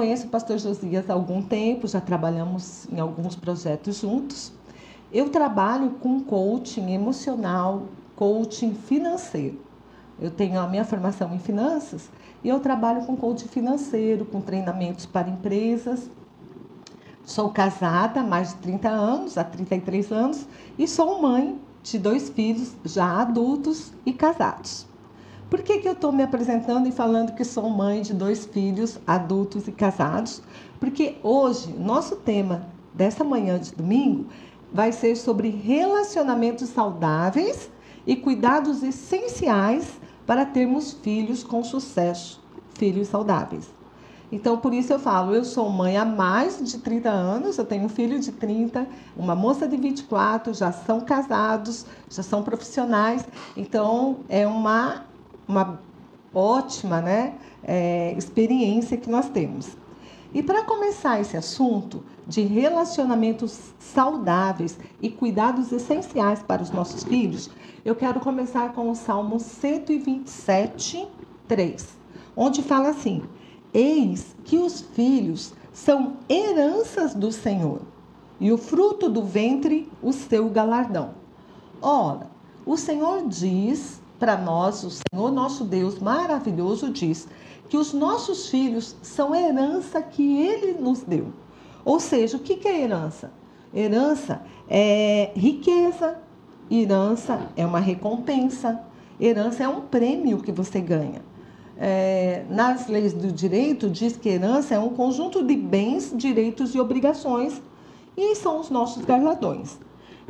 Conheço o pastor Josias há algum tempo, já trabalhamos em alguns projetos juntos. Eu trabalho com coaching emocional, coaching financeiro. Eu tenho a minha formação em finanças e eu trabalho com coaching financeiro, com treinamentos para empresas. Sou casada há mais de 30 anos, há 33 anos, e sou mãe de dois filhos já adultos e casados. Por que, que eu estou me apresentando e falando que sou mãe de dois filhos adultos e casados? Porque hoje, nosso tema dessa manhã de domingo vai ser sobre relacionamentos saudáveis e cuidados essenciais para termos filhos com sucesso, filhos saudáveis. Então, por isso eu falo, eu sou mãe há mais de 30 anos, eu tenho um filho de 30, uma moça de 24, já são casados, já são profissionais. Então, é uma uma ótima né, é, experiência que nós temos. E para começar esse assunto de relacionamentos saudáveis e cuidados essenciais para os nossos filhos, eu quero começar com o Salmo 127, 3, onde fala assim: Eis que os filhos são heranças do Senhor, e o fruto do ventre o seu galardão. Ora, o Senhor diz para nós, o Senhor nosso Deus maravilhoso diz que os nossos filhos são herança que Ele nos deu. Ou seja, o que é herança? Herança é riqueza, herança é uma recompensa, herança é um prêmio que você ganha. É, nas leis do direito, diz que herança é um conjunto de bens, direitos e obrigações, e são os nossos galardões.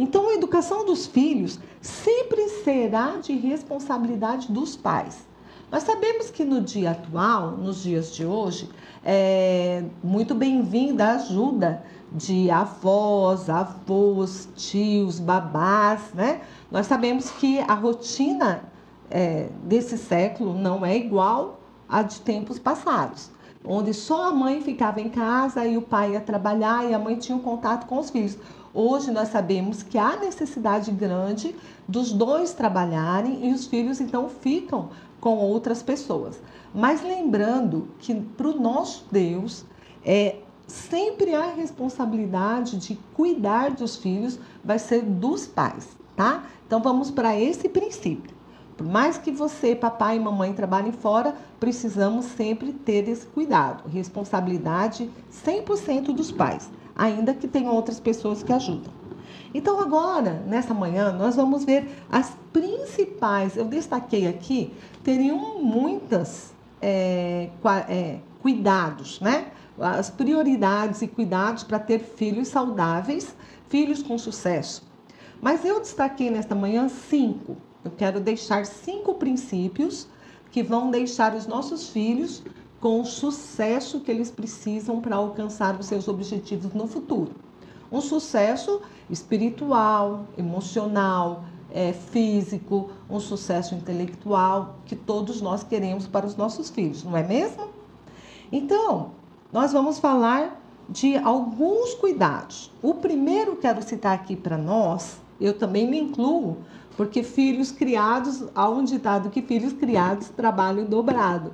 Então, a educação dos filhos sempre será de responsabilidade dos pais. Nós sabemos que no dia atual, nos dias de hoje, é muito bem-vinda a ajuda de avós, avós, tios, babás, né? Nós sabemos que a rotina é, desse século não é igual à de tempos passados, onde só a mãe ficava em casa e o pai ia trabalhar e a mãe tinha um contato com os filhos. Hoje nós sabemos que há necessidade grande dos dois trabalharem e os filhos então ficam com outras pessoas. Mas lembrando que para o nosso Deus é sempre a responsabilidade de cuidar dos filhos vai ser dos pais, tá? Então vamos para esse princípio. Por mais que você, papai e mamãe trabalhem fora, precisamos sempre ter esse cuidado. Responsabilidade 100% dos pais ainda que tenham outras pessoas que ajudam. Então, agora, nessa manhã, nós vamos ver as principais. Eu destaquei aqui, teriam muitas é, é, cuidados, né? As prioridades e cuidados para ter filhos saudáveis, filhos com sucesso. Mas eu destaquei nesta manhã cinco. Eu quero deixar cinco princípios que vão deixar os nossos filhos com o sucesso que eles precisam para alcançar os seus objetivos no futuro. Um sucesso espiritual, emocional, é, físico, um sucesso intelectual que todos nós queremos para os nossos filhos, não é mesmo? Então, nós vamos falar de alguns cuidados. O primeiro que quero citar aqui para nós, eu também me incluo, porque filhos criados, há um ditado que filhos criados trabalham dobrado.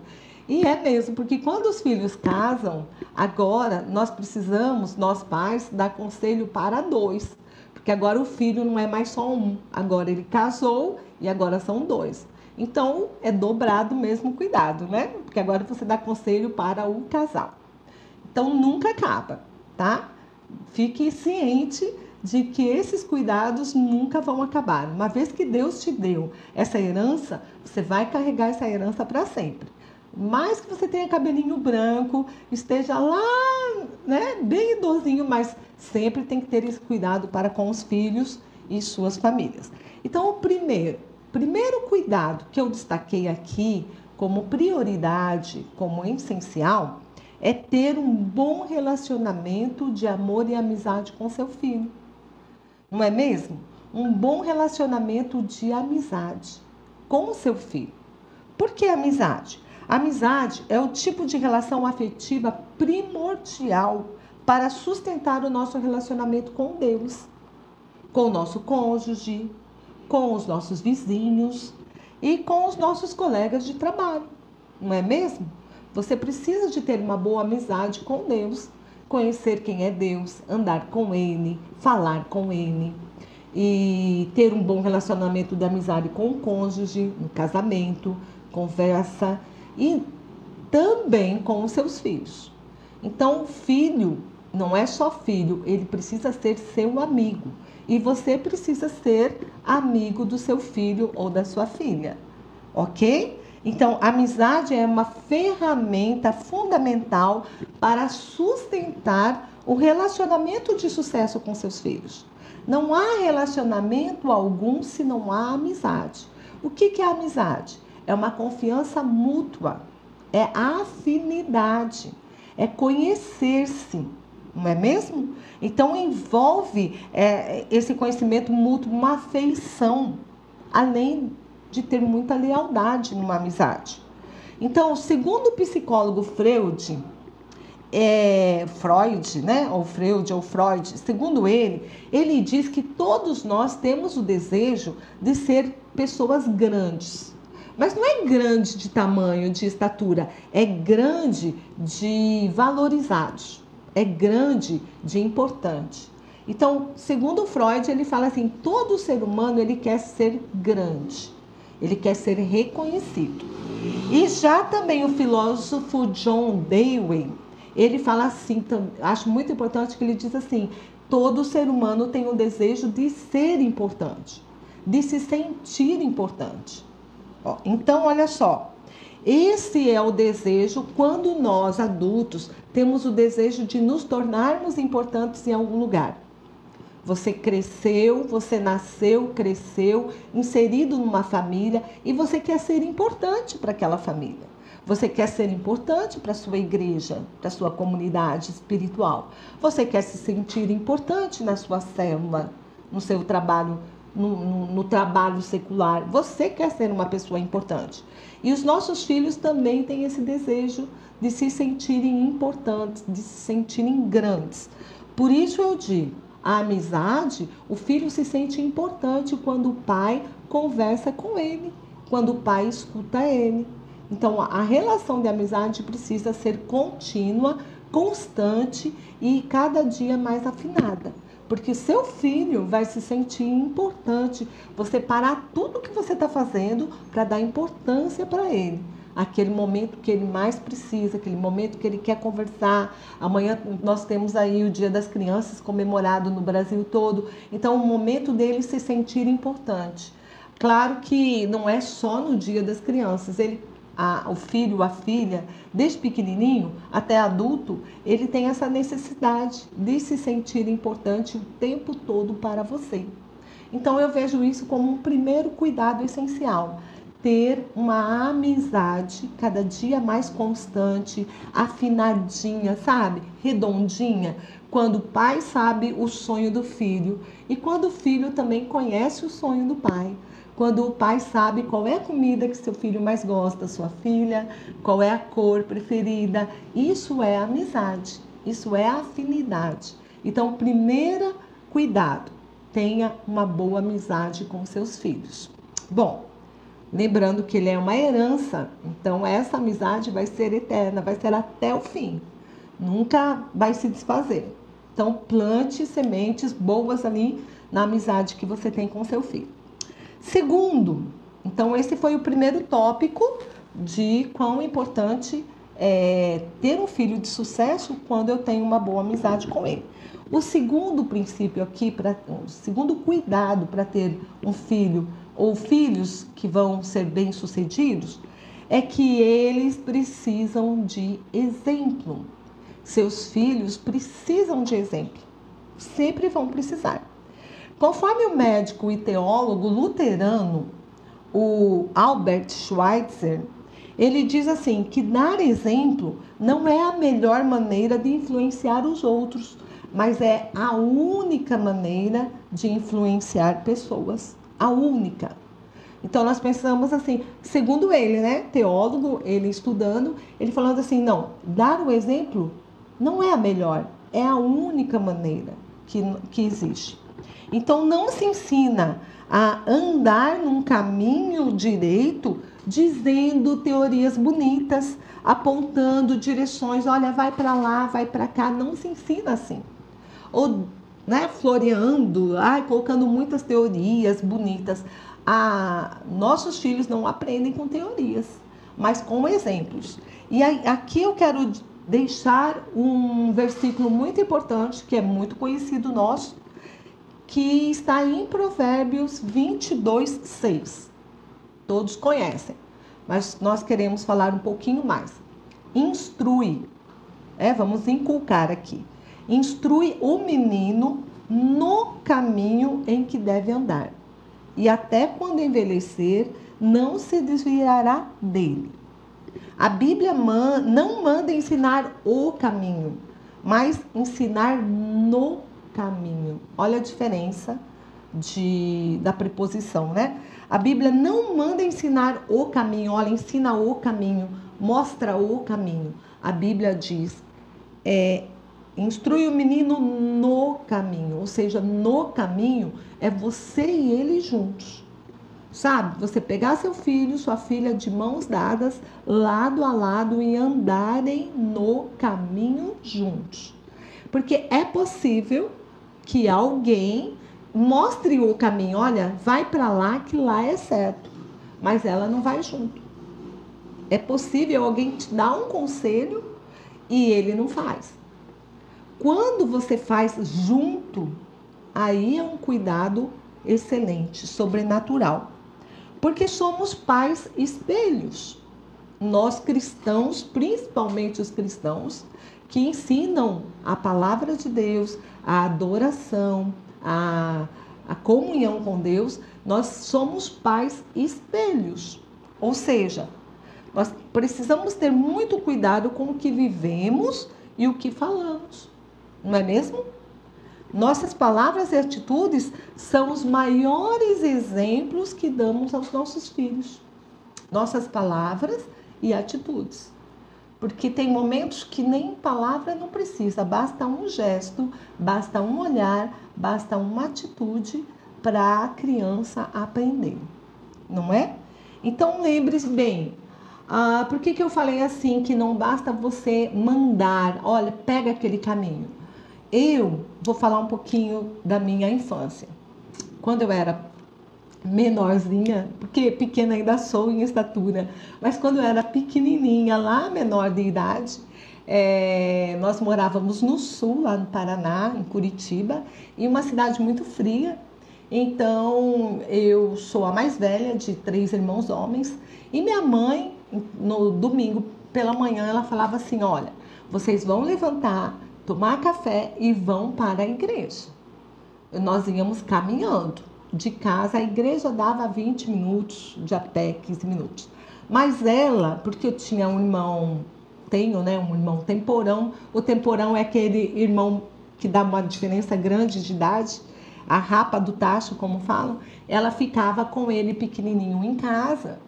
E é mesmo, porque quando os filhos casam, agora nós precisamos, nós pais, dar conselho para dois. Porque agora o filho não é mais só um, agora ele casou e agora são dois. Então é dobrado mesmo cuidado, né? Porque agora você dá conselho para o casal. Então nunca acaba, tá? Fique ciente de que esses cuidados nunca vão acabar. Uma vez que Deus te deu essa herança, você vai carregar essa herança para sempre mais que você tenha cabelinho branco, esteja lá, né, bem idosinho, mas sempre tem que ter esse cuidado para com os filhos e suas famílias. Então, o primeiro, primeiro cuidado que eu destaquei aqui como prioridade, como essencial, é ter um bom relacionamento de amor e amizade com seu filho. Não é mesmo? Um bom relacionamento de amizade com o seu filho. Por que amizade? Amizade é o tipo de relação afetiva primordial para sustentar o nosso relacionamento com Deus, com o nosso cônjuge, com os nossos vizinhos e com os nossos colegas de trabalho, não é mesmo? Você precisa de ter uma boa amizade com Deus, conhecer quem é Deus, andar com Ele, falar com Ele e ter um bom relacionamento de amizade com o cônjuge, no casamento, conversa e também com os seus filhos. Então, filho não é só filho, ele precisa ser seu amigo. E você precisa ser amigo do seu filho ou da sua filha. Ok? Então, a amizade é uma ferramenta fundamental para sustentar o relacionamento de sucesso com seus filhos. Não há relacionamento algum se não há amizade. O que, é amizade? É uma confiança mútua, é afinidade, é conhecer-se, não é mesmo? Então envolve é, esse conhecimento mútuo uma afeição, além de ter muita lealdade numa amizade. Então, segundo o psicólogo Freud, é, Freud, né? Ou Freud, ou Freud, segundo ele, ele diz que todos nós temos o desejo de ser pessoas grandes. Mas não é grande de tamanho, de estatura, é grande de valorizados, é grande de importante. Então, segundo Freud, ele fala assim: todo ser humano ele quer ser grande, ele quer ser reconhecido. E já também o filósofo John Dewey, ele fala assim, acho muito importante que ele diz assim: todo ser humano tem o desejo de ser importante, de se sentir importante. Então, olha só, esse é o desejo quando nós adultos temos o desejo de nos tornarmos importantes em algum lugar. Você cresceu, você nasceu, cresceu, inserido numa família e você quer ser importante para aquela família. Você quer ser importante para a sua igreja, para a sua comunidade espiritual. Você quer se sentir importante na sua célula, no seu trabalho, no, no, no trabalho secular. Você quer ser uma pessoa importante. E os nossos filhos também têm esse desejo de se sentirem importantes, de se sentirem grandes. Por isso eu digo, a amizade, o filho se sente importante quando o pai conversa com ele, quando o pai escuta ele. Então, a relação de amizade precisa ser contínua, constante e cada dia mais afinada. Porque seu filho vai se sentir importante. Você parar tudo que você está fazendo para dar importância para ele. Aquele momento que ele mais precisa, aquele momento que ele quer conversar. Amanhã nós temos aí o Dia das Crianças comemorado no Brasil todo. Então, o momento dele se sentir importante. Claro que não é só no Dia das Crianças. Ele a, o filho, a filha, desde pequenininho até adulto, ele tem essa necessidade de se sentir importante o tempo todo para você. Então eu vejo isso como um primeiro cuidado essencial. Ter uma amizade cada dia mais constante, afinadinha, sabe? Redondinha, quando o pai sabe o sonho do filho e quando o filho também conhece o sonho do pai quando o pai sabe qual é a comida que seu filho mais gosta, sua filha, qual é a cor preferida. Isso é amizade, isso é afinidade. Então, primeiro cuidado, tenha uma boa amizade com seus filhos. Bom, lembrando que ele é uma herança, então essa amizade vai ser eterna, vai ser até o fim. Nunca vai se desfazer. Então, plante sementes boas ali na amizade que você tem com seu filho. Segundo, então esse foi o primeiro tópico de quão importante é ter um filho de sucesso quando eu tenho uma boa amizade com ele. O segundo princípio aqui, para o segundo cuidado para ter um filho ou filhos que vão ser bem-sucedidos, é que eles precisam de exemplo. Seus filhos precisam de exemplo. Sempre vão precisar. Conforme o médico e teólogo luterano, o Albert Schweitzer, ele diz assim que dar exemplo não é a melhor maneira de influenciar os outros, mas é a única maneira de influenciar pessoas, a única. Então nós pensamos assim, segundo ele, né, teólogo, ele estudando, ele falando assim, não, dar o exemplo não é a melhor, é a única maneira que, que existe. Então não se ensina a andar num caminho direito dizendo teorias bonitas, apontando direções, olha, vai para lá, vai para cá, não se ensina assim. Ou né, floreando, ai, colocando muitas teorias bonitas. Ah, nossos filhos não aprendem com teorias, mas com exemplos. E aqui eu quero deixar um versículo muito importante, que é muito conhecido nosso, que está em Provérbios 22, 6. Todos conhecem, mas nós queremos falar um pouquinho mais. Instrui, é, vamos inculcar aqui. Instrui o menino no caminho em que deve andar, e até quando envelhecer, não se desviará dele. A Bíblia man, não manda ensinar o caminho, mas ensinar no caminho. Olha a diferença de, da preposição, né? A Bíblia não manda ensinar o caminho, olha, ensina o caminho, mostra o caminho. A Bíblia diz, é, instrui o menino no caminho, ou seja, no caminho é você e ele juntos. Sabe? Você pegar seu filho, sua filha de mãos dadas, lado a lado e andarem no caminho juntos. Porque é possível que alguém mostre o caminho, olha, vai para lá que lá é certo, mas ela não vai junto. É possível alguém te dar um conselho e ele não faz. Quando você faz junto, aí é um cuidado excelente, sobrenatural porque somos pais espelhos. Nós cristãos, principalmente os cristãos, que ensinam a palavra de Deus, a adoração, a, a comunhão com Deus, nós somos pais espelhos. Ou seja, nós precisamos ter muito cuidado com o que vivemos e o que falamos. Não é mesmo? Nossas palavras e atitudes são os maiores exemplos que damos aos nossos filhos. Nossas palavras e atitudes. Porque tem momentos que nem palavra não precisa, basta um gesto, basta um olhar, basta uma atitude para a criança aprender, não é? Então lembre-se bem, ah, por que, que eu falei assim que não basta você mandar, olha, pega aquele caminho. Eu vou falar um pouquinho da minha infância. Quando eu era menorzinha, porque pequena ainda sou em estatura, mas quando eu era pequenininha, lá menor de idade, é, nós morávamos no sul, lá no Paraná, em Curitiba, em uma cidade muito fria. Então eu sou a mais velha de três irmãos homens e minha mãe, no domingo pela manhã, ela falava assim: Olha, vocês vão levantar tomar café e vão para a igreja. Nós íamos caminhando. De casa, a igreja dava 20 minutos, de a pé 15 minutos. Mas ela, porque eu tinha um irmão, tenho, né, um irmão temporão. O temporão é aquele irmão que dá uma diferença grande de idade, a rapa do tacho, como falam. Ela ficava com ele pequenininho em casa,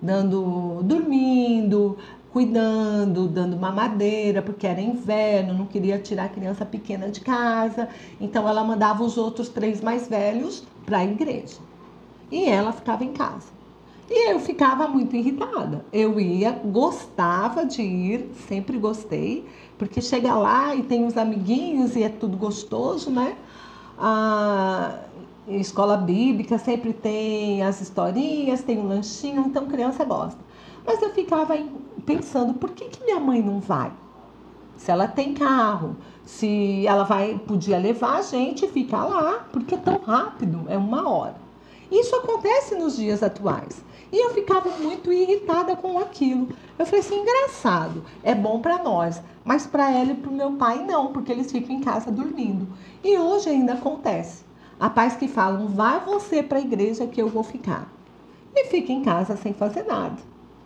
dando, dormindo, cuidando, dando mamadeira, porque era inverno, não queria tirar a criança pequena de casa. Então ela mandava os outros três mais velhos para a igreja. E ela ficava em casa. E eu ficava muito irritada. Eu ia, gostava de ir, sempre gostei, porque chega lá e tem os amiguinhos e é tudo gostoso, né? A escola bíblica sempre tem as historinhas, tem um lanchinho, então criança gosta. Mas eu ficava pensando, por que, que minha mãe não vai? Se ela tem carro, se ela vai, podia levar a gente e ficar lá, porque é tão rápido, é uma hora. Isso acontece nos dias atuais. E eu ficava muito irritada com aquilo. Eu falei assim, engraçado, é bom para nós, mas para ela e para o meu pai não, porque eles ficam em casa dormindo. E hoje ainda acontece. Pais que falam, vai você para a igreja que eu vou ficar. E fica em casa sem fazer nada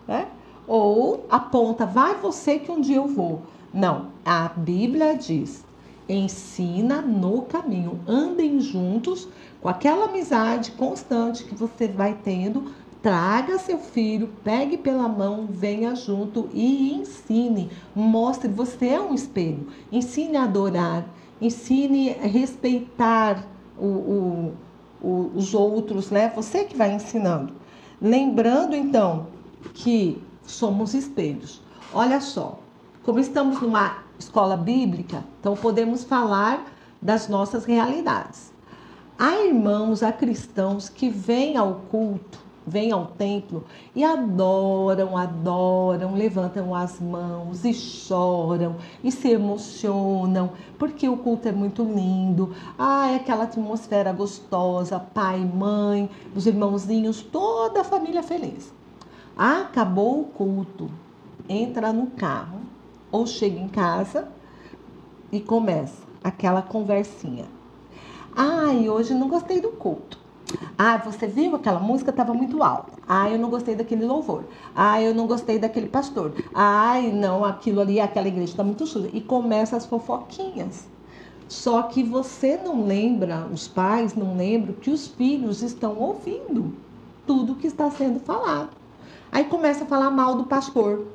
né? Ou aponta, vai você que um dia eu vou. Não, a Bíblia diz: ensina no caminho, andem juntos com aquela amizade constante que você vai tendo. Traga seu filho, pegue pela mão, venha junto e ensine. Mostre, você é um espelho. Ensine a adorar, ensine a respeitar o, o, o, os outros, né? Você que vai ensinando. Lembrando então que somos espelhos. olha só, como estamos numa escola bíblica, então podemos falar das nossas realidades. Há irmãos, há cristãos que vêm ao culto, vêm ao templo e adoram, adoram, levantam as mãos e choram e se emocionam, porque o culto é muito lindo. Ah, é aquela atmosfera gostosa, pai, mãe, os irmãozinhos, toda a família feliz. Acabou o culto, entra no carro ou chega em casa e começa aquela conversinha. Ai, hoje não gostei do culto. Ah, você viu aquela música estava muito alta. Ah, eu não gostei daquele louvor. Ah, eu não gostei daquele pastor. Ai, não, aquilo ali, aquela igreja está muito suja. E começa as fofoquinhas. Só que você não lembra, os pais não lembram que os filhos estão ouvindo tudo que está sendo falado. Aí começa a falar mal do pastor,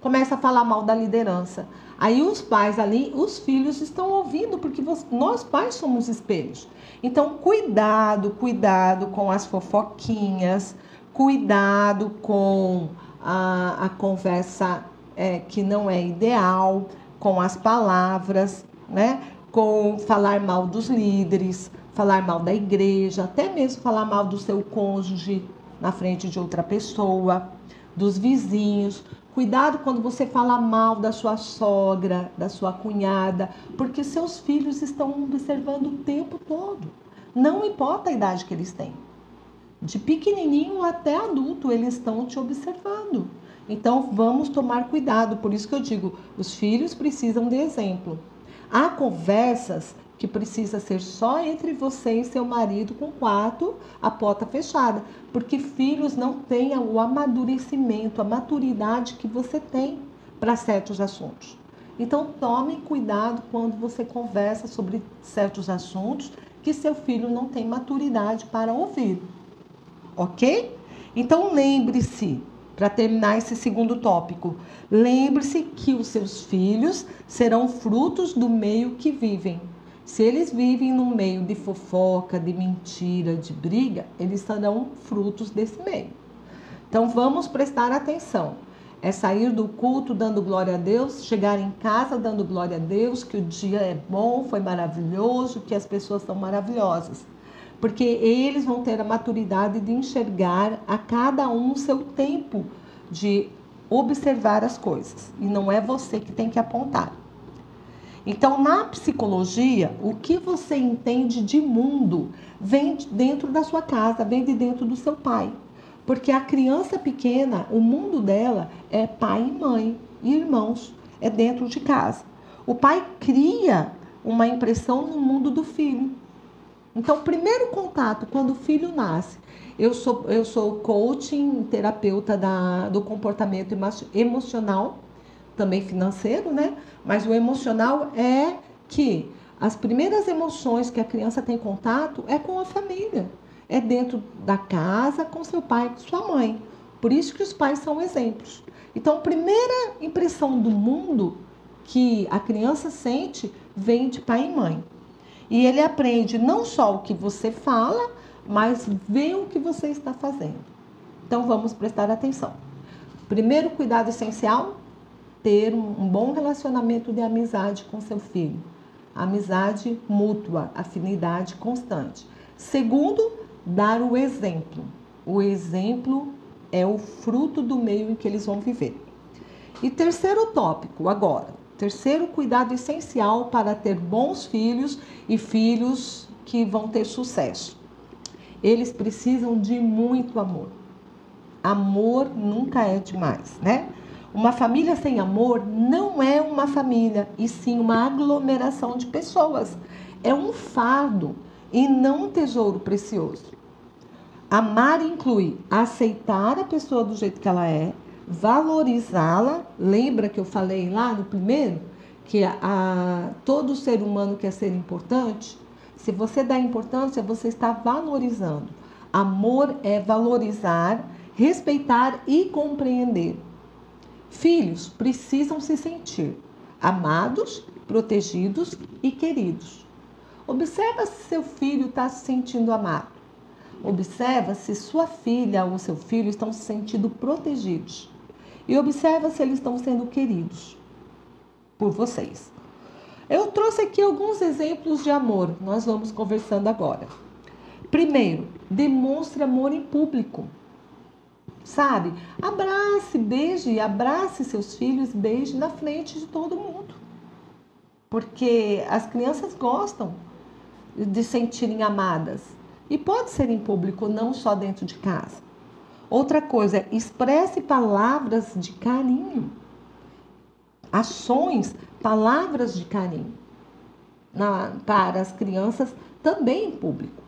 começa a falar mal da liderança. Aí os pais ali, os filhos estão ouvindo, porque nós pais somos espelhos. Então, cuidado, cuidado com as fofoquinhas, cuidado com a, a conversa é, que não é ideal, com as palavras, né? Com falar mal dos líderes, falar mal da igreja, até mesmo falar mal do seu cônjuge na frente de outra pessoa, dos vizinhos. Cuidado quando você fala mal da sua sogra, da sua cunhada, porque seus filhos estão observando o tempo todo. Não importa a idade que eles têm. De pequenininho até adulto, eles estão te observando. Então vamos tomar cuidado. Por isso que eu digo, os filhos precisam de exemplo. Há conversas que precisa ser só entre você e seu marido com o quarto, a porta fechada, porque filhos não têm o amadurecimento, a maturidade que você tem para certos assuntos. Então tome cuidado quando você conversa sobre certos assuntos que seu filho não tem maturidade para ouvir. OK? Então lembre-se, para terminar esse segundo tópico, lembre-se que os seus filhos serão frutos do meio que vivem. Se eles vivem no meio de fofoca, de mentira, de briga, eles serão frutos desse meio. Então vamos prestar atenção. É sair do culto dando glória a Deus, chegar em casa dando glória a Deus, que o dia é bom, foi maravilhoso, que as pessoas são maravilhosas. Porque eles vão ter a maturidade de enxergar a cada um seu tempo de observar as coisas. E não é você que tem que apontar. Então, na psicologia, o que você entende de mundo vem dentro da sua casa, vem de dentro do seu pai. Porque a criança pequena, o mundo dela é pai e mãe e irmãos, é dentro de casa. O pai cria uma impressão no mundo do filho. Então, primeiro contato, quando o filho nasce, eu sou, eu sou coaching, terapeuta da, do comportamento emocional também financeiro, né? Mas o emocional é que as primeiras emoções que a criança tem contato é com a família, é dentro da casa, com seu pai, com sua mãe. Por isso que os pais são exemplos. Então, a primeira impressão do mundo que a criança sente vem de pai e mãe. E ele aprende não só o que você fala, mas vê o que você está fazendo. Então, vamos prestar atenção. Primeiro cuidado essencial ter um, bom relacionamento de amizade com seu filho. Amizade mútua, afinidade constante. Segundo, dar o exemplo. O exemplo é o fruto do meio em que eles vão viver. E terceiro tópico, agora. Terceiro cuidado essencial para ter bons filhos e filhos que vão ter sucesso. Eles precisam de muito amor. Amor nunca é demais, né? Uma família sem amor não é uma família, e sim uma aglomeração de pessoas. É um fardo e não um tesouro precioso. Amar inclui aceitar a pessoa do jeito que ela é, valorizá-la. Lembra que eu falei lá no primeiro que a, a, todo ser humano quer ser importante? Se você dá importância, você está valorizando. Amor é valorizar, respeitar e compreender. Filhos precisam se sentir amados, protegidos e queridos. Observa se seu filho está se sentindo amado. Observa se sua filha ou seu filho estão se sentindo protegidos. E observa se eles estão sendo queridos por vocês. Eu trouxe aqui alguns exemplos de amor, nós vamos conversando agora. Primeiro, demonstre amor em público. Sabe? Abrace, beije, abrace seus filhos, beije na frente de todo mundo. Porque as crianças gostam de sentirem amadas. E pode ser em público, não só dentro de casa. Outra coisa, expresse palavras de carinho, ações, palavras de carinho na, para as crianças também em público,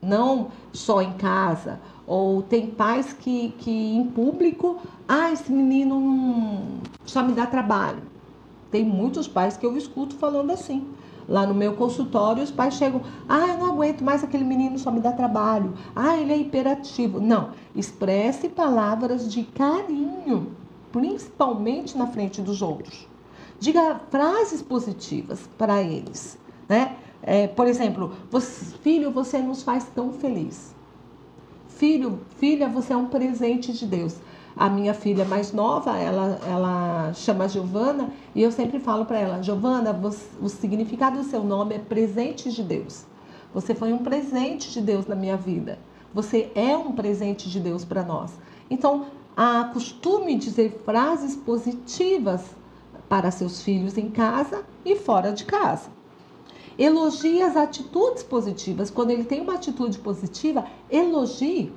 não só em casa. Ou tem pais que, que em público, ah, esse menino só me dá trabalho. Tem muitos pais que eu escuto falando assim. Lá no meu consultório, os pais chegam, ah, eu não aguento mais aquele menino, só me dá trabalho. Ah, ele é hiperativo. Não, expresse palavras de carinho, principalmente na frente dos outros. Diga frases positivas para eles, né? É, por exemplo, você, filho, você nos faz tão feliz. Filho, filha, você é um presente de Deus. A minha filha mais nova, ela, ela chama Giovana e eu sempre falo para ela, Giovana, o significado do seu nome é presente de Deus. Você foi um presente de Deus na minha vida. Você é um presente de Deus para nós. Então, acostume dizer frases positivas para seus filhos em casa e fora de casa. Elogie as atitudes positivas. Quando ele tem uma atitude positiva, elogie.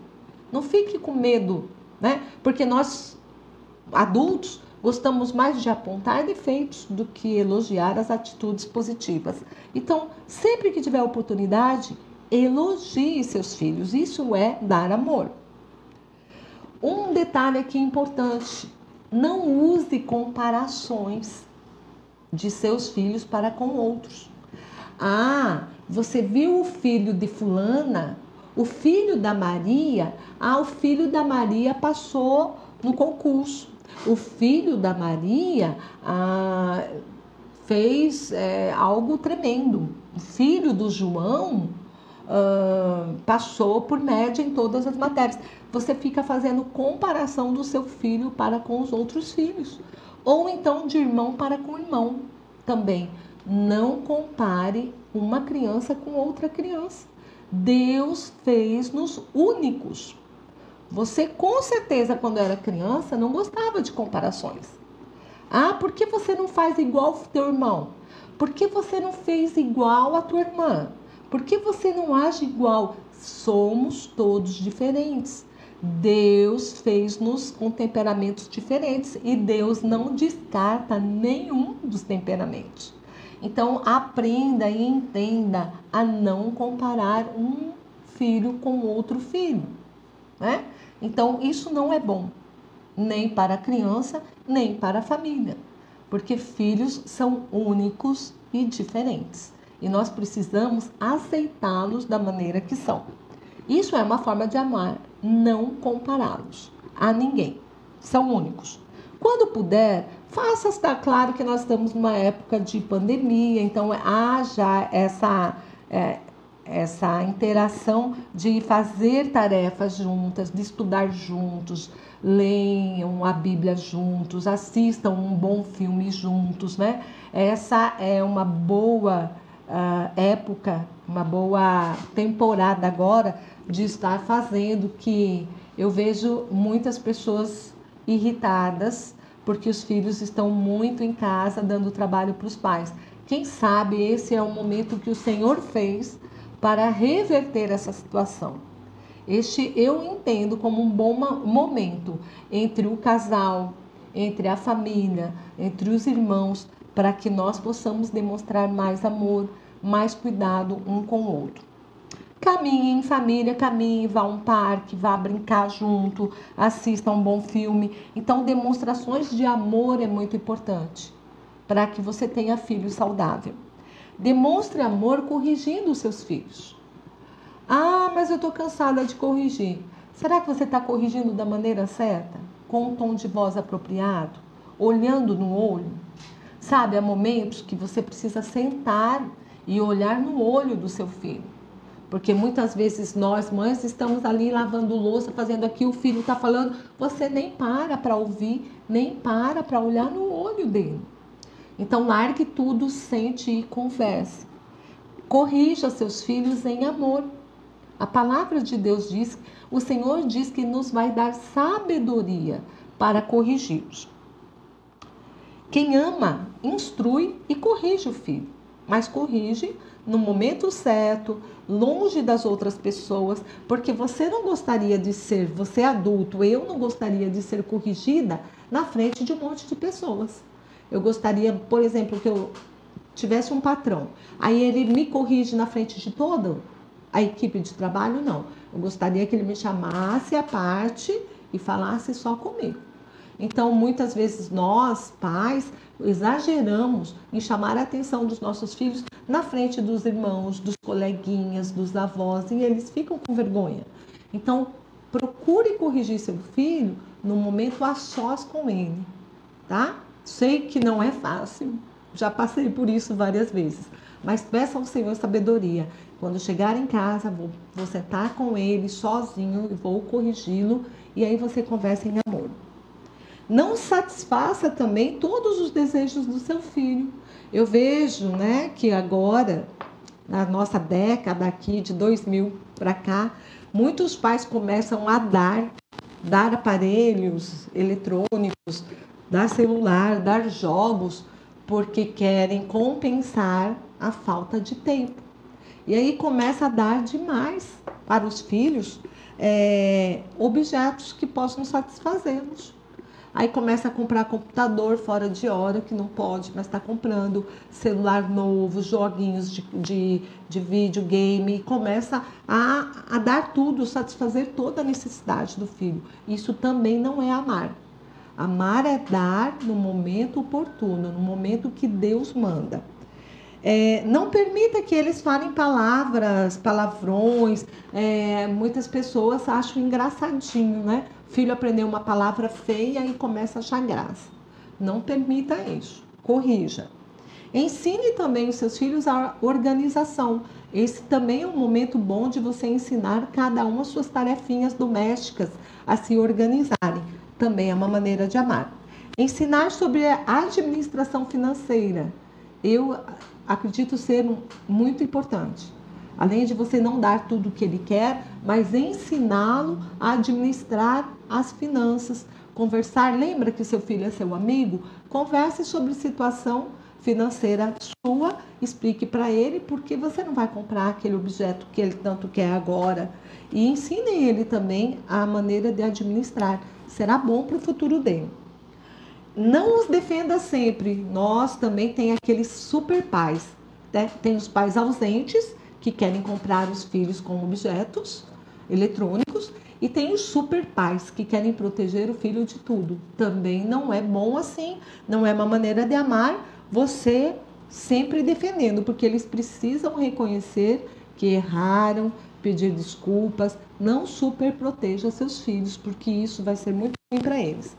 Não fique com medo né? Porque nós, adultos, gostamos mais de apontar defeitos do que elogiar as atitudes positivas. Então, sempre que tiver oportunidade, elogie seus filhos. Isso é dar amor. Um detalhe aqui importante: não use comparações de seus filhos para com outros. Ah, você viu o filho de fulana o filho da Maria, ah, o filho da Maria passou no concurso. O filho da Maria ah, fez é, algo tremendo. O filho do João ah, passou por média em todas as matérias. Você fica fazendo comparação do seu filho para com os outros filhos. Ou então de irmão para com irmão também. Não compare uma criança com outra criança. Deus fez-nos únicos. Você com certeza, quando era criança, não gostava de comparações. Ah, por que você não faz igual o teu irmão? Por que você não fez igual a tua irmã? Por que você não age igual? Somos todos diferentes. Deus fez-nos com temperamentos diferentes e Deus não descarta nenhum dos temperamentos. Então, aprenda e entenda a não comparar um filho com outro filho, né? Então, isso não é bom, nem para a criança, nem para a família, porque filhos são únicos e diferentes e nós precisamos aceitá-los da maneira que são. Isso é uma forma de amar, não compará-los a ninguém. São únicos. Quando puder, faça estar claro que nós estamos numa época de pandemia, então haja essa, é, essa interação de fazer tarefas juntas, de estudar juntos, leiam a Bíblia juntos, assistam um bom filme juntos, né? Essa é uma boa uh, época, uma boa temporada agora de estar fazendo que eu vejo muitas pessoas irritadas porque os filhos estão muito em casa dando trabalho para os pais. Quem sabe esse é o momento que o Senhor fez para reverter essa situação. Este eu entendo como um bom momento entre o casal, entre a família, entre os irmãos, para que nós possamos demonstrar mais amor, mais cuidado um com o outro. Caminhe em família, caminhe, vá a um parque, vá brincar junto, assista um bom filme. Então, demonstrações de amor é muito importante para que você tenha filho saudável. Demonstre amor corrigindo os seus filhos. Ah, mas eu estou cansada de corrigir. Será que você está corrigindo da maneira certa? Com um tom de voz apropriado? Olhando no olho? Sabe, há momentos que você precisa sentar e olhar no olho do seu filho porque muitas vezes nós, mães, estamos ali lavando louça, fazendo aqui, o filho está falando, você nem para para ouvir, nem para para olhar no olho dele. Então, largue tudo, sente e converse. Corrija seus filhos em amor. A palavra de Deus diz, o Senhor diz que nos vai dar sabedoria para corrigi-los. Quem ama, instrui e corrige o filho, mas corrige no momento certo, longe das outras pessoas, porque você não gostaria de ser, você é adulto, eu não gostaria de ser corrigida na frente de um monte de pessoas. Eu gostaria, por exemplo, que eu tivesse um patrão, aí ele me corrige na frente de toda a equipe de trabalho, não. Eu gostaria que ele me chamasse à parte e falasse só comigo. Então, muitas vezes nós, pais, exageramos em chamar a atenção dos nossos filhos na frente dos irmãos, dos coleguinhas, dos avós, e eles ficam com vergonha. Então, procure corrigir seu filho no momento a sós com ele, tá? Sei que não é fácil, já passei por isso várias vezes, mas peça ao Senhor sabedoria. Quando chegar em casa, vou, vou sentar com ele sozinho e vou corrigi-lo, e aí você conversa em amor. Não satisfaça também todos os desejos do seu filho. Eu vejo, né, que agora na nossa década aqui de 2000 para cá, muitos pais começam a dar dar aparelhos eletrônicos, dar celular, dar jogos, porque querem compensar a falta de tempo. E aí começa a dar demais para os filhos é, objetos que possam satisfazê-los. Aí começa a comprar computador fora de hora, que não pode, mas está comprando celular novo, joguinhos de, de, de videogame, começa a, a dar tudo, satisfazer toda a necessidade do filho. Isso também não é amar. Amar é dar no momento oportuno, no momento que Deus manda. É, não permita que eles falem palavras, palavrões. É, muitas pessoas acham engraçadinho, né? Filho aprendeu uma palavra feia e começa a achar graça. Não permita isso. Corrija. Ensine também os seus filhos a organização. Esse também é um momento bom de você ensinar cada uma as suas tarefinhas domésticas a se organizarem. Também é uma maneira de amar. Ensinar sobre a administração financeira. Eu acredito ser muito importante. Além de você não dar tudo o que ele quer, mas ensiná-lo a administrar as finanças, conversar. Lembra que seu filho é seu amigo? Converse sobre situação financeira sua, explique para ele por que você não vai comprar aquele objeto que ele tanto quer agora e ensine ele também a maneira de administrar. Será bom para o futuro dele. Não os defenda sempre. Nós também tem aqueles super pais. Né? Tem os pais ausentes que querem comprar os filhos com objetos eletrônicos e tem os super pais que querem proteger o filho de tudo. Também não é bom assim, não é uma maneira de amar você sempre defendendo, porque eles precisam reconhecer que erraram, pedir desculpas, não super proteja seus filhos, porque isso vai ser muito ruim para eles.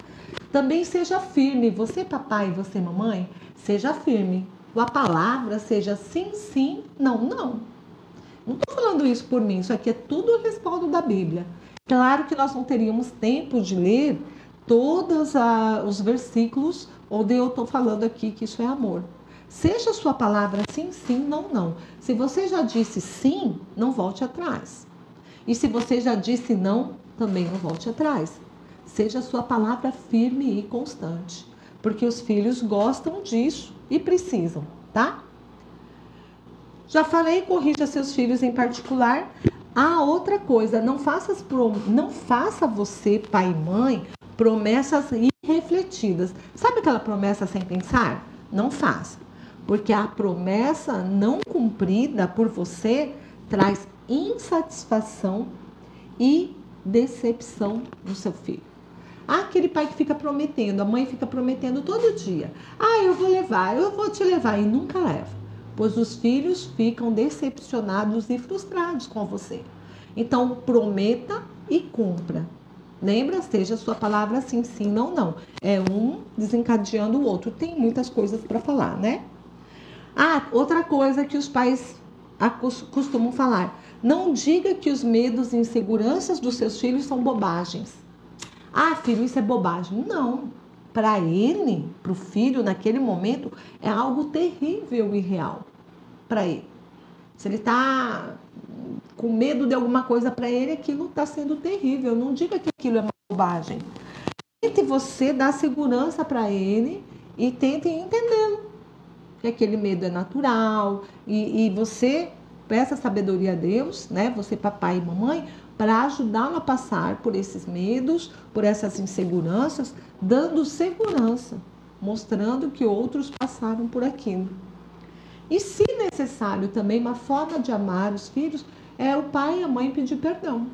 Também seja firme, você papai, você mamãe, seja firme. A palavra seja sim, sim, não, não. Não estou falando isso por mim, isso aqui é tudo respaldo da Bíblia. Claro que nós não teríamos tempo de ler todos os versículos onde eu estou falando aqui que isso é amor. Seja a sua palavra sim, sim, não, não. Se você já disse sim, não volte atrás. E se você já disse não, também não volte atrás. Seja a sua palavra firme e constante. Porque os filhos gostam disso e precisam, tá? Já falei, corrija seus filhos em particular. Ah, outra coisa, não faça, não faça você, pai e mãe, promessas irrefletidas. Sabe aquela promessa sem pensar? Não faça. Porque a promessa não cumprida por você traz insatisfação e decepção no seu filho. Ah, aquele pai que fica prometendo, a mãe fica prometendo todo dia. Ah, eu vou levar, eu vou te levar e nunca leva pois os filhos ficam decepcionados e frustrados com você. Então, prometa e cumpra. Lembra? Seja sua palavra sim, sim, não, não. É um desencadeando o outro. Tem muitas coisas para falar, né? Ah, outra coisa que os pais costumam falar. Não diga que os medos e inseguranças dos seus filhos são bobagens. Ah, filho, isso é bobagem. Não. Para ele, para o filho, naquele momento, é algo terrível e real para ele. Se ele está com medo de alguma coisa para ele, aquilo está sendo terrível. Não diga que aquilo é uma bobagem. Tente você dar segurança para ele e tente entendê-lo. Que aquele medo é natural e, e você peça sabedoria a Deus, né? Você, papai e mamãe, para ajudá-lo a passar por esses medos, por essas inseguranças, dando segurança, mostrando que outros passaram por aquilo. E se necessário também, uma forma de amar os filhos é o pai e a mãe pedir perdão.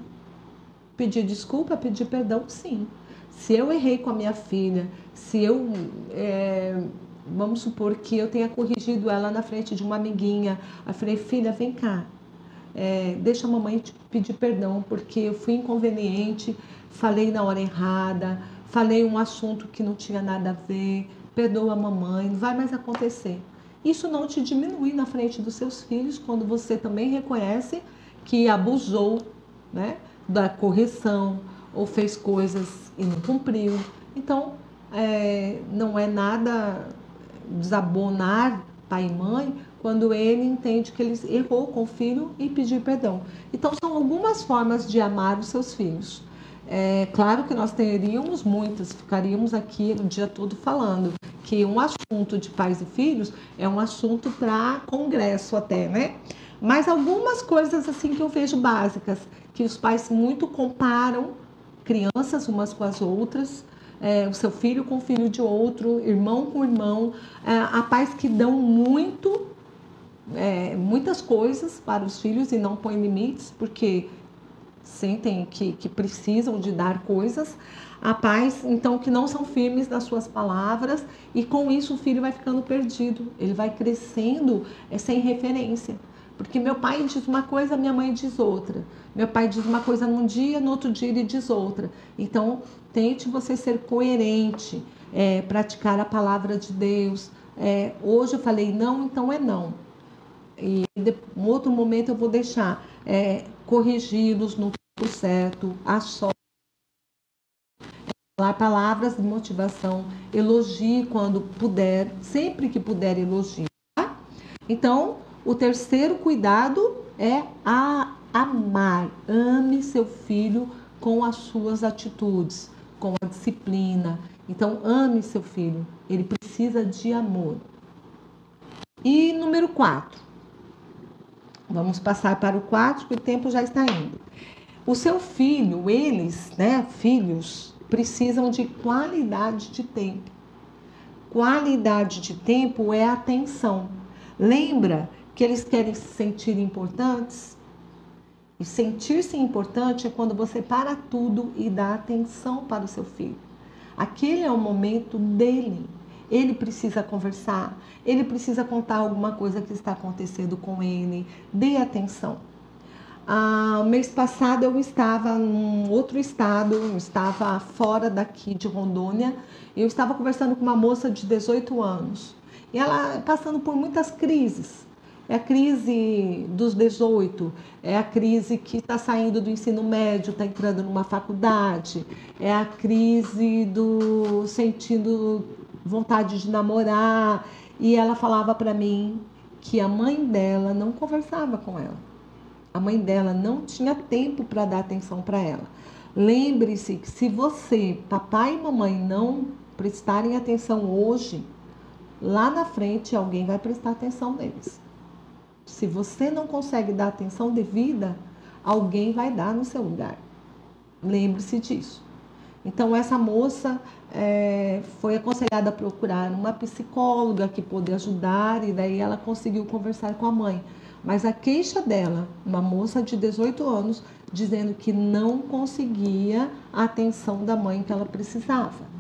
Pedir desculpa, pedir perdão, sim. Se eu errei com a minha filha, se eu, é, vamos supor que eu tenha corrigido ela na frente de uma amiguinha, eu falei, filha, vem cá, é, deixa a mamãe te pedir perdão, porque eu fui inconveniente, falei na hora errada, falei um assunto que não tinha nada a ver, perdoa a mamãe, não vai mais acontecer. Isso não te diminui na frente dos seus filhos quando você também reconhece que abusou né, da correção ou fez coisas e não cumpriu. Então, é, não é nada desabonar pai e mãe quando ele entende que ele errou com o filho e pedir perdão. Então, são algumas formas de amar os seus filhos. É claro que nós teríamos muitas, ficaríamos aqui o dia todo falando que um assunto de pais e filhos é um assunto para congresso até, né? Mas algumas coisas assim que eu vejo básicas, que os pais muito comparam crianças umas com as outras, é, o seu filho com o filho de outro, irmão com irmão. É, há pais que dão muito, é, muitas coisas para os filhos e não põem limites, porque sentem que, que precisam de dar coisas. Há pais, então, que não são firmes nas suas palavras e com isso o filho vai ficando perdido, ele vai crescendo é, sem referência. Porque meu pai diz uma coisa, minha mãe diz outra. Meu pai diz uma coisa num dia, no outro dia ele diz outra. Então, tente você ser coerente, é, praticar a palavra de Deus. É, hoje eu falei não, então é não. E em outro momento eu vou deixar é, corrigi-los no tempo certo, a sorte. Falar palavras de motivação, elogie quando puder, sempre que puder elogie. Tá? Então, o terceiro cuidado é a amar. Ame seu filho com as suas atitudes, com a disciplina. Então, ame seu filho. Ele precisa de amor. E número quatro. Vamos passar para o quatro, que o tempo já está indo. O seu filho, eles, né, filhos, precisam de qualidade de tempo. Qualidade de tempo é atenção. Lembra que eles querem se sentir importantes. E sentir-se importante é quando você para tudo e dá atenção para o seu filho. Aquele é o momento dele. Ele precisa conversar, ele precisa contar alguma coisa que está acontecendo com ele. Dê atenção. Ah, mês passado eu estava em outro estado, eu estava fora daqui de Rondônia. Eu estava conversando com uma moça de 18 anos e ela passando por muitas crises. É a crise dos 18, é a crise que está saindo do ensino médio, está entrando numa faculdade, é a crise do sentindo vontade de namorar. E ela falava para mim que a mãe dela não conversava com ela. A mãe dela não tinha tempo para dar atenção para ela. Lembre-se que se você, papai e mamãe, não prestarem atenção hoje, lá na frente alguém vai prestar atenção neles. Se você não consegue dar atenção devida, alguém vai dar no seu lugar. Lembre-se disso. Então, essa moça é, foi aconselhada a procurar uma psicóloga que pôde ajudar, e daí ela conseguiu conversar com a mãe. Mas a queixa dela, uma moça de 18 anos, dizendo que não conseguia a atenção da mãe que ela precisava.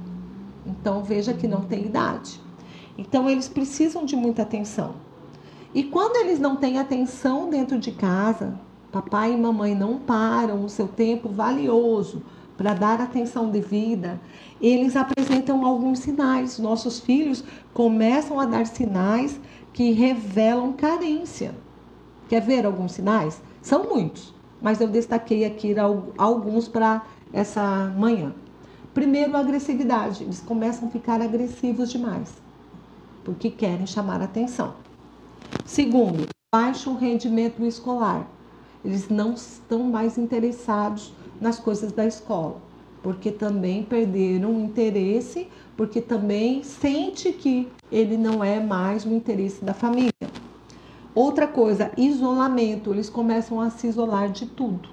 Então, veja que não tem idade. Então, eles precisam de muita atenção. E quando eles não têm atenção dentro de casa, papai e mamãe não param o seu tempo valioso para dar atenção devida, eles apresentam alguns sinais. Nossos filhos começam a dar sinais que revelam carência. Quer ver alguns sinais? São muitos, mas eu destaquei aqui alguns para essa manhã. Primeiro, agressividade. Eles começam a ficar agressivos demais, porque querem chamar atenção. Segundo, baixo rendimento escolar. Eles não estão mais interessados nas coisas da escola, porque também perderam o interesse, porque também sente que ele não é mais o interesse da família. Outra coisa, isolamento. Eles começam a se isolar de tudo.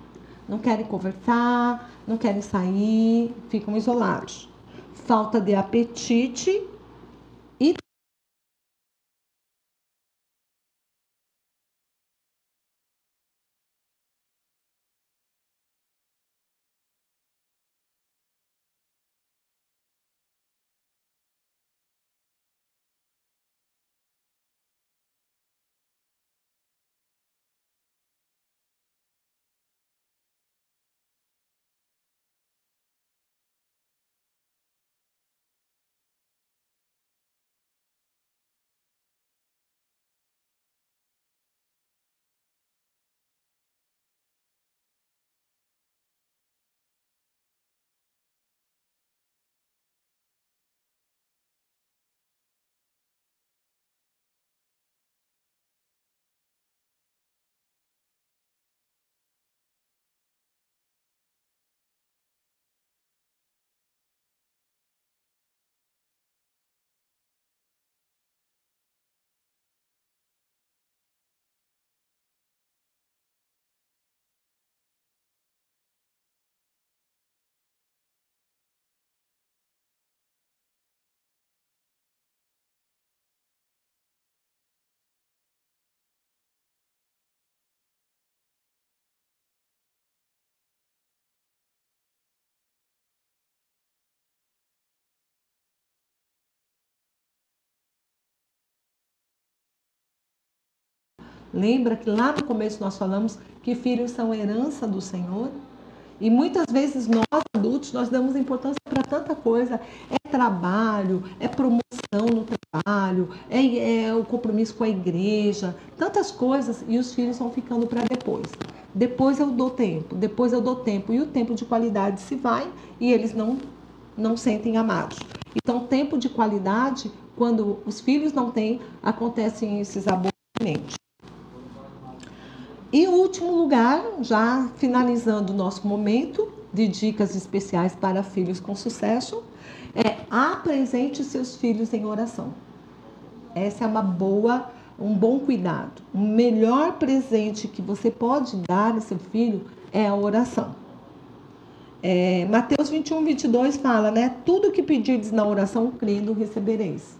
Não querem conversar, não querem sair, ficam isolados. Falta de apetite Lembra que lá no começo nós falamos que filhos são herança do Senhor? E muitas vezes nós adultos nós damos importância para tanta coisa. É trabalho, é promoção no trabalho, é, é, o compromisso com a igreja, tantas coisas e os filhos vão ficando para depois. Depois eu dou tempo, depois eu dou tempo e o tempo de qualidade se vai e eles não não sentem amados. Então, tempo de qualidade, quando os filhos não têm, acontecem esses aborrecimentos. E o último lugar, já finalizando o nosso momento de dicas especiais para filhos com sucesso, é apresente seus filhos em oração. Essa é uma boa, um bom cuidado. O melhor presente que você pode dar a seu filho é a oração. É, Mateus 21, 22 fala, né? Tudo que pedirdes na oração, crendo, recebereis.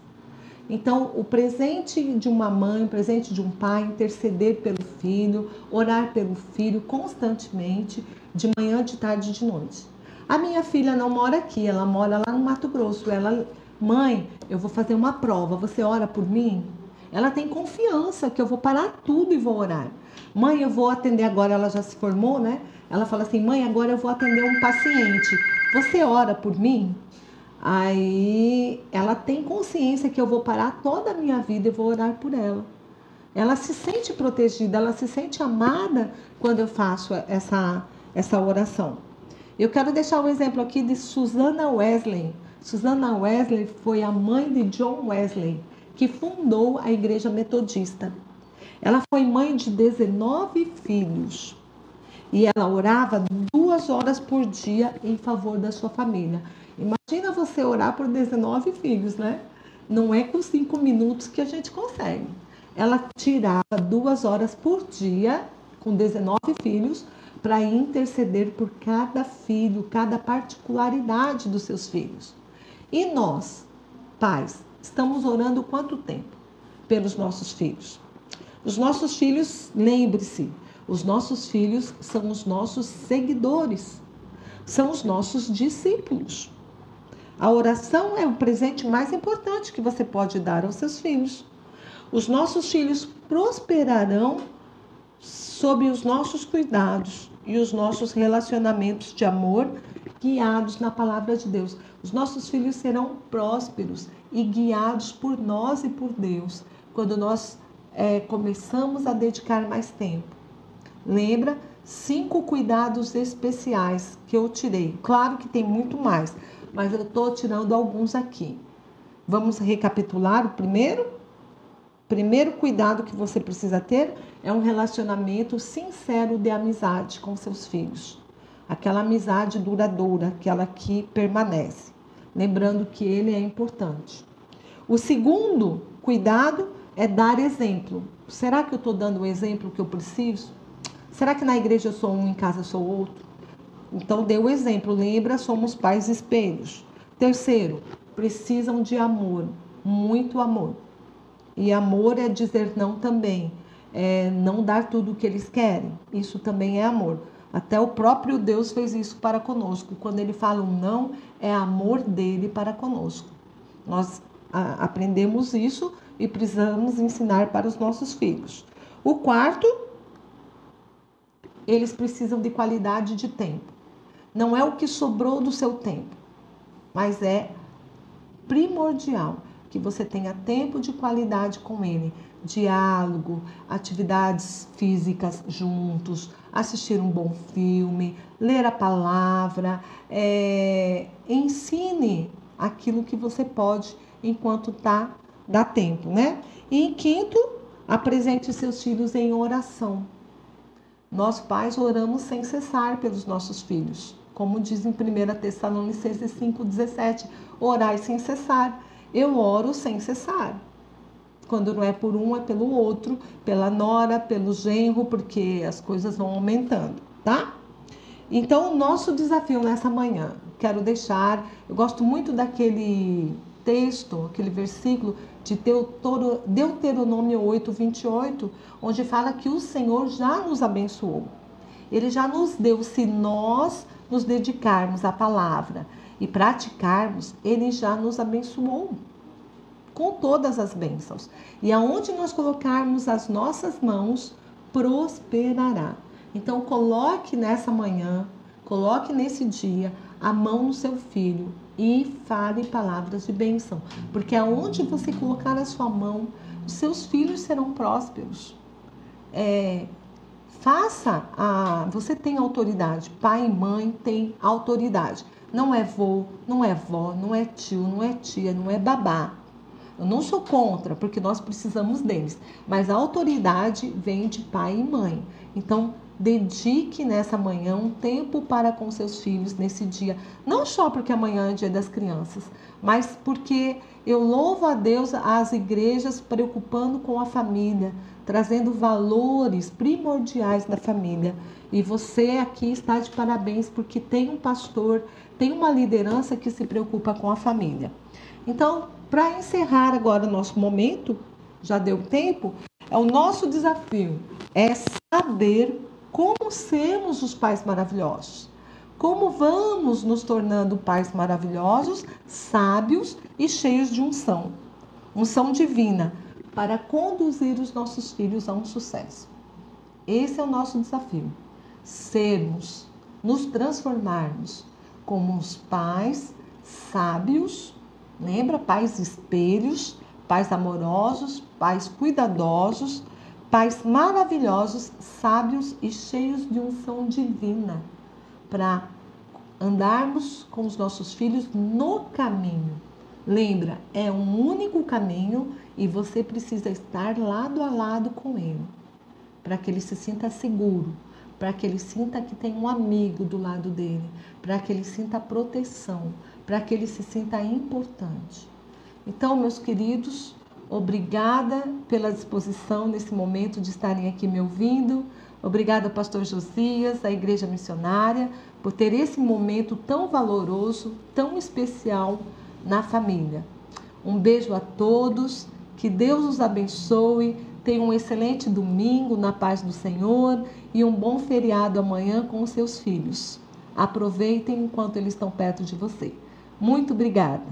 Então, o presente de uma mãe, o presente de um pai, interceder pelo filho, orar pelo filho constantemente, de manhã, de tarde e de noite. A minha filha não mora aqui, ela mora lá no Mato Grosso. Ela, mãe, eu vou fazer uma prova, você ora por mim? Ela tem confiança que eu vou parar tudo e vou orar. Mãe, eu vou atender agora, ela já se formou, né? Ela fala assim: mãe, agora eu vou atender um paciente. Você ora por mim? Aí ela tem consciência que eu vou parar toda a minha vida e vou orar por ela. Ela se sente protegida, ela se sente amada quando eu faço essa, essa oração. Eu quero deixar um exemplo aqui de Susana Wesley. Susana Wesley foi a mãe de John Wesley, que fundou a Igreja Metodista. Ela foi mãe de 19 filhos e ela orava duas horas por dia em favor da sua família. Imagina você orar por 19 filhos, né? Não é com cinco minutos que a gente consegue. Ela tirava duas horas por dia, com 19 filhos, para interceder por cada filho, cada particularidade dos seus filhos. E nós, pais, estamos orando quanto tempo pelos nossos filhos? Os nossos filhos, lembre-se, os nossos filhos são os nossos seguidores, são os nossos discípulos. A oração é o presente mais importante que você pode dar aos seus filhos. Os nossos filhos prosperarão sob os nossos cuidados e os nossos relacionamentos de amor guiados na palavra de Deus. Os nossos filhos serão prósperos e guiados por nós e por Deus quando nós é, começamos a dedicar mais tempo. Lembra? Cinco cuidados especiais que eu tirei. Claro que tem muito mais, mas eu estou tirando alguns aqui. Vamos recapitular o primeiro? Primeiro cuidado que você precisa ter é um relacionamento sincero de amizade com seus filhos. Aquela amizade duradoura, aquela que permanece. Lembrando que ele é importante. O segundo cuidado é dar exemplo. Será que eu estou dando o exemplo que eu preciso? Será que na igreja eu sou um, em casa eu sou outro? Então, dê o exemplo. Lembra, somos pais espelhos. Terceiro, precisam de amor, muito amor. E amor é dizer não também, é não dar tudo o que eles querem. Isso também é amor. Até o próprio Deus fez isso para conosco. Quando ele fala um não, é amor dele para conosco. Nós aprendemos isso e precisamos ensinar para os nossos filhos. O quarto, eles precisam de qualidade de tempo. Não é o que sobrou do seu tempo, mas é primordial que você tenha tempo de qualidade com ele, diálogo, atividades físicas juntos, assistir um bom filme, ler a palavra, é, ensine aquilo que você pode enquanto tá dá tempo, né? E em quinto, apresente seus filhos em oração. Nós pais oramos sem cessar pelos nossos filhos. Como diz em 1 Tessalonicenses 5,17, orai sem cessar. Eu oro sem cessar. Quando não é por um, é pelo outro, pela nora, pelo genro, porque as coisas vão aumentando, tá? Então, o nosso desafio nessa manhã, quero deixar, eu gosto muito daquele texto, aquele versículo de Deuteronômio 8, 28, onde fala que o Senhor já nos abençoou. Ele já nos deu, se nós nos dedicarmos à palavra e praticarmos, ele já nos abençoou com todas as bênçãos. E aonde nós colocarmos as nossas mãos, prosperará. Então coloque nessa manhã, coloque nesse dia a mão no seu filho e fale palavras de bênção, porque aonde você colocar a sua mão, os seus filhos serão prósperos. É, faça a. Você tem autoridade, pai e mãe têm autoridade. Não é vô, não é vó, não é tio, não é tia, não é babá. Eu não sou contra, porque nós precisamos deles, mas a autoridade vem de pai e mãe. Então, dedique nessa manhã um tempo para com seus filhos nesse dia, não só porque amanhã é dia das crianças, mas porque eu louvo a Deus as igrejas preocupando com a família, trazendo valores primordiais da família. E você aqui está de parabéns porque tem um pastor, tem uma liderança que se preocupa com a família. Então, para encerrar agora o nosso momento, já deu tempo, é o nosso desafio é saber como sermos os pais maravilhosos. Como vamos nos tornando pais maravilhosos, sábios e cheios de unção, unção divina, para conduzir os nossos filhos a um sucesso. Esse é o nosso desafio. Sermos, nos transformarmos como os pais sábios Lembra? Pais espelhos, pais amorosos, pais cuidadosos, pais maravilhosos, sábios e cheios de unção divina para andarmos com os nossos filhos no caminho. Lembra, é um único caminho e você precisa estar lado a lado com ele, para que ele se sinta seguro, para que ele sinta que tem um amigo do lado dele, para que ele sinta proteção, para que ele se sinta importante. Então, meus queridos, obrigada pela disposição nesse momento de estarem aqui me ouvindo. Obrigada, pastor Josias, a Igreja Missionária, por ter esse momento tão valoroso, tão especial na família. Um beijo a todos, que Deus os abençoe Tenha um excelente domingo na paz do Senhor e um bom feriado amanhã com os seus filhos. Aproveitem enquanto eles estão perto de você. Muito obrigada.